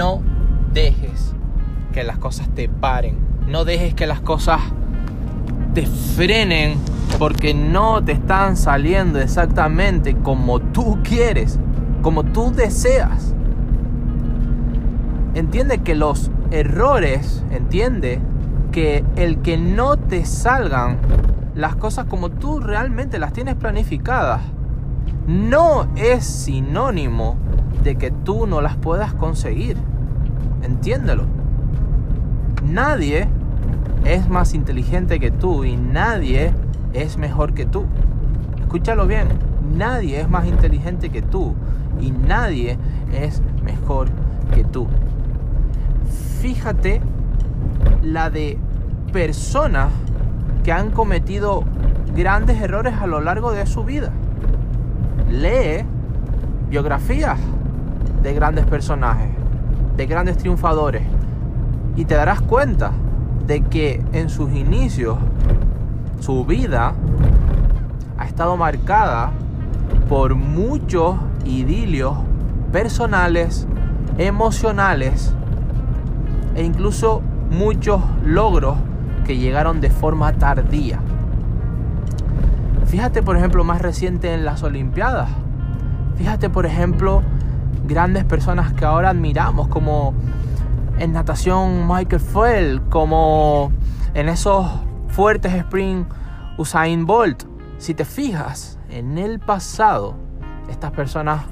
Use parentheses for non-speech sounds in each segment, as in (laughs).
no dejes que las cosas te paren. No dejes que las cosas te frenen porque no te están saliendo exactamente como tú quieres, como tú deseas. Entiende que los errores, entiende que el que no te salgan las cosas como tú realmente las tienes planificadas, no es sinónimo de que tú no las puedas conseguir. Entiéndelo. Nadie es más inteligente que tú y nadie es mejor que tú. Escúchalo bien, nadie es más inteligente que tú y nadie es mejor que tú. Fíjate la de personas que han cometido grandes errores a lo largo de su vida. Lee biografías de grandes personajes, de grandes triunfadores, y te darás cuenta de que en sus inicios su vida ha estado marcada por muchos idilios personales, emocionales e incluso muchos logros que llegaron de forma tardía. Fíjate, por ejemplo, más reciente en las Olimpiadas. Fíjate, por ejemplo, grandes personas que ahora admiramos, como en natación Michael Phelps, como en esos fuertes sprint Usain Bolt. Si te fijas, en el pasado, estas personas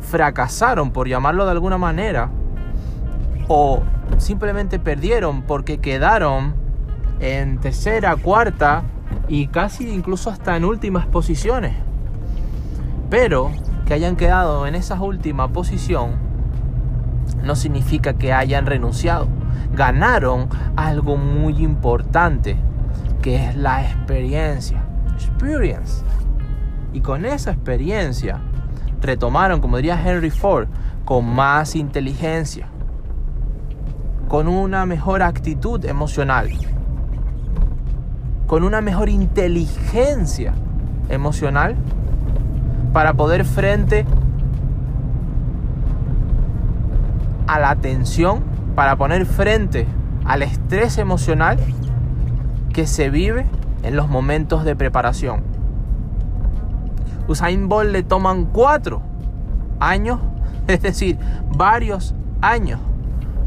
fracasaron, por llamarlo de alguna manera, o simplemente perdieron porque quedaron en tercera, cuarta y casi incluso hasta en últimas posiciones. Pero que hayan quedado en esa última posición no significa que hayan renunciado. Ganaron algo muy importante, que es la experiencia. Experience. Y con esa experiencia retomaron, como diría Henry Ford, con más inteligencia, con una mejor actitud emocional, con una mejor inteligencia emocional para poder frente a la tensión, para poner frente al estrés emocional que se vive en los momentos de preparación. Usain Bolt le toman cuatro años, (laughs) es decir, varios años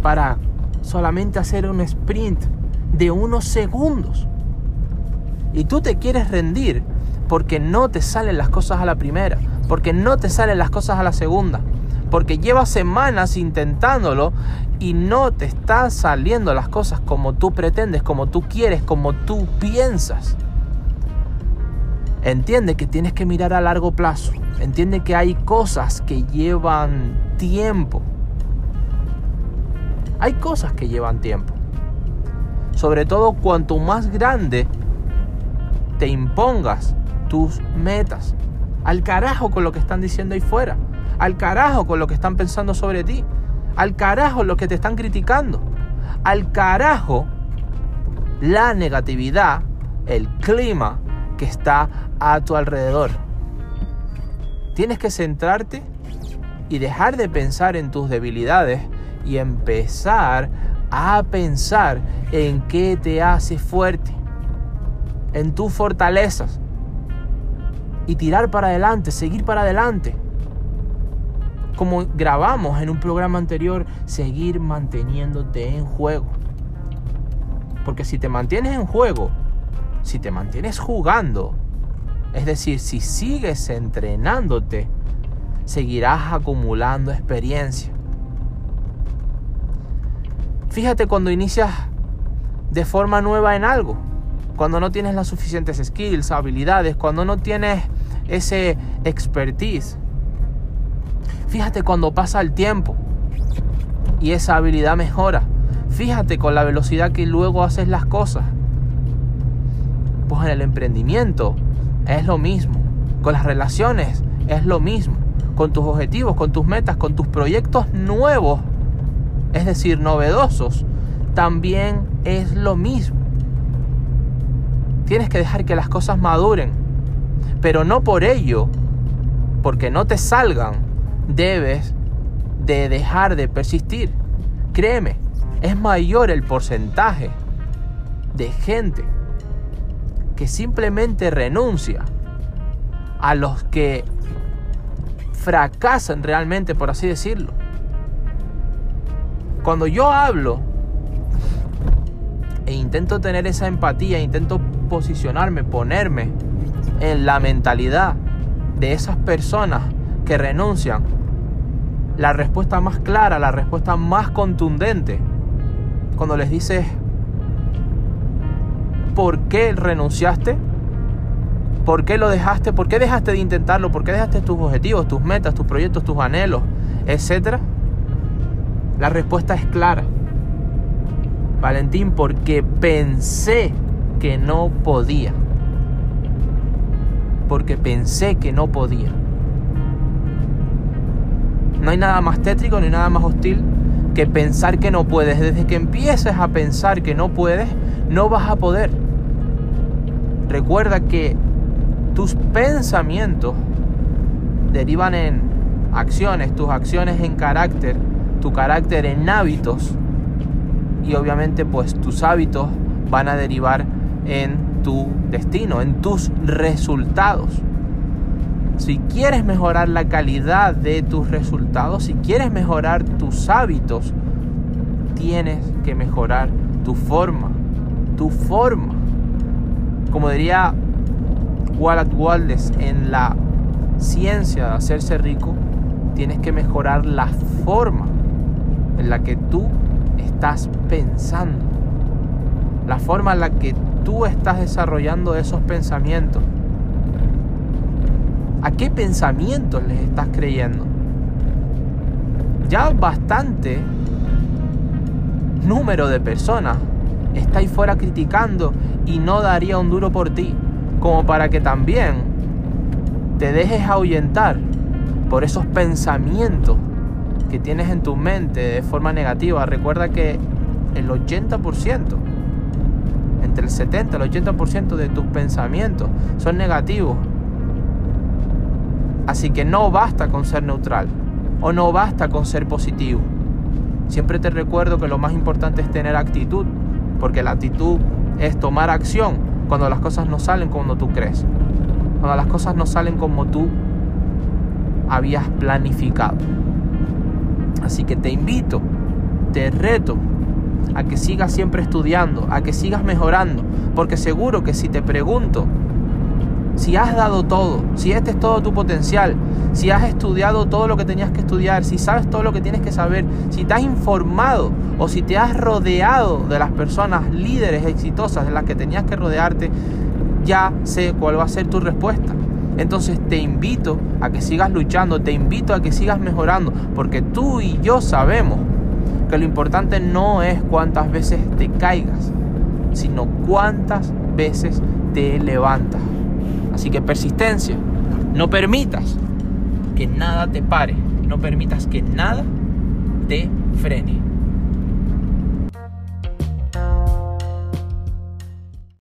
para solamente hacer un sprint de unos segundos. Y tú te quieres rendir porque no te salen las cosas a la primera, porque no te salen las cosas a la segunda, porque llevas semanas intentándolo y no te están saliendo las cosas como tú pretendes, como tú quieres, como tú piensas. Entiende que tienes que mirar a largo plazo. Entiende que hay cosas que llevan tiempo. Hay cosas que llevan tiempo. Sobre todo cuanto más grande te impongas tus metas. Al carajo con lo que están diciendo ahí fuera. Al carajo con lo que están pensando sobre ti. Al carajo lo que te están criticando. Al carajo la negatividad, el clima que está a tu alrededor. Tienes que centrarte y dejar de pensar en tus debilidades y empezar a pensar en qué te hace fuerte, en tus fortalezas y tirar para adelante, seguir para adelante. Como grabamos en un programa anterior, seguir manteniéndote en juego. Porque si te mantienes en juego, si te mantienes jugando, es decir, si sigues entrenándote, seguirás acumulando experiencia. Fíjate cuando inicias de forma nueva en algo, cuando no tienes las suficientes skills, habilidades, cuando no tienes ese expertise. Fíjate cuando pasa el tiempo y esa habilidad mejora. Fíjate con la velocidad que luego haces las cosas. Pues en el emprendimiento es lo mismo. Con las relaciones es lo mismo. Con tus objetivos, con tus metas, con tus proyectos nuevos, es decir, novedosos, también es lo mismo. Tienes que dejar que las cosas maduren, pero no por ello, porque no te salgan, debes de dejar de persistir. Créeme, es mayor el porcentaje de gente que simplemente renuncia a los que fracasan realmente, por así decirlo. Cuando yo hablo e intento tener esa empatía, intento posicionarme, ponerme en la mentalidad de esas personas que renuncian, la respuesta más clara, la respuesta más contundente, cuando les dices, ¿por qué renunciaste? ¿Por qué lo dejaste? ¿Por qué dejaste de intentarlo? ¿Por qué dejaste tus objetivos, tus metas, tus proyectos, tus anhelos, etcétera? La respuesta es clara. Valentín, porque pensé que no podía. Porque pensé que no podía. No hay nada más tétrico ni nada más hostil que pensar que no puedes. Desde que empieces a pensar que no puedes, no vas a poder. Recuerda que tus pensamientos derivan en acciones, tus acciones en carácter, tu carácter en hábitos y obviamente pues tus hábitos van a derivar en tu destino, en tus resultados. Si quieres mejorar la calidad de tus resultados, si quieres mejorar tus hábitos, tienes que mejorar tu forma, tu forma. Como diría Wallace Wallace en la ciencia de hacerse rico, tienes que mejorar la forma en la que tú estás pensando, la forma en la que tú estás desarrollando esos pensamientos. ¿A qué pensamientos les estás creyendo? Ya bastante número de personas está ahí fuera criticando y no daría un duro por ti como para que también te dejes ahuyentar por esos pensamientos que tienes en tu mente de forma negativa. Recuerda que el 80%, entre el 70 y el 80% de tus pensamientos son negativos. Así que no basta con ser neutral o no basta con ser positivo. Siempre te recuerdo que lo más importante es tener actitud, porque la actitud es tomar acción cuando las cosas no salen como tú crees, cuando las cosas no salen como tú habías planificado. Así que te invito, te reto a que sigas siempre estudiando, a que sigas mejorando, porque seguro que si te pregunto si has dado todo, si este es todo tu potencial, si has estudiado todo lo que tenías que estudiar, si sabes todo lo que tienes que saber, si te has informado o si te has rodeado de las personas líderes exitosas de las que tenías que rodearte, ya sé cuál va a ser tu respuesta. Entonces te invito a que sigas luchando, te invito a que sigas mejorando, porque tú y yo sabemos que lo importante no es cuántas veces te caigas, sino cuántas veces te levantas. Así que persistencia. No permitas que nada te pare. No permitas que nada te frene.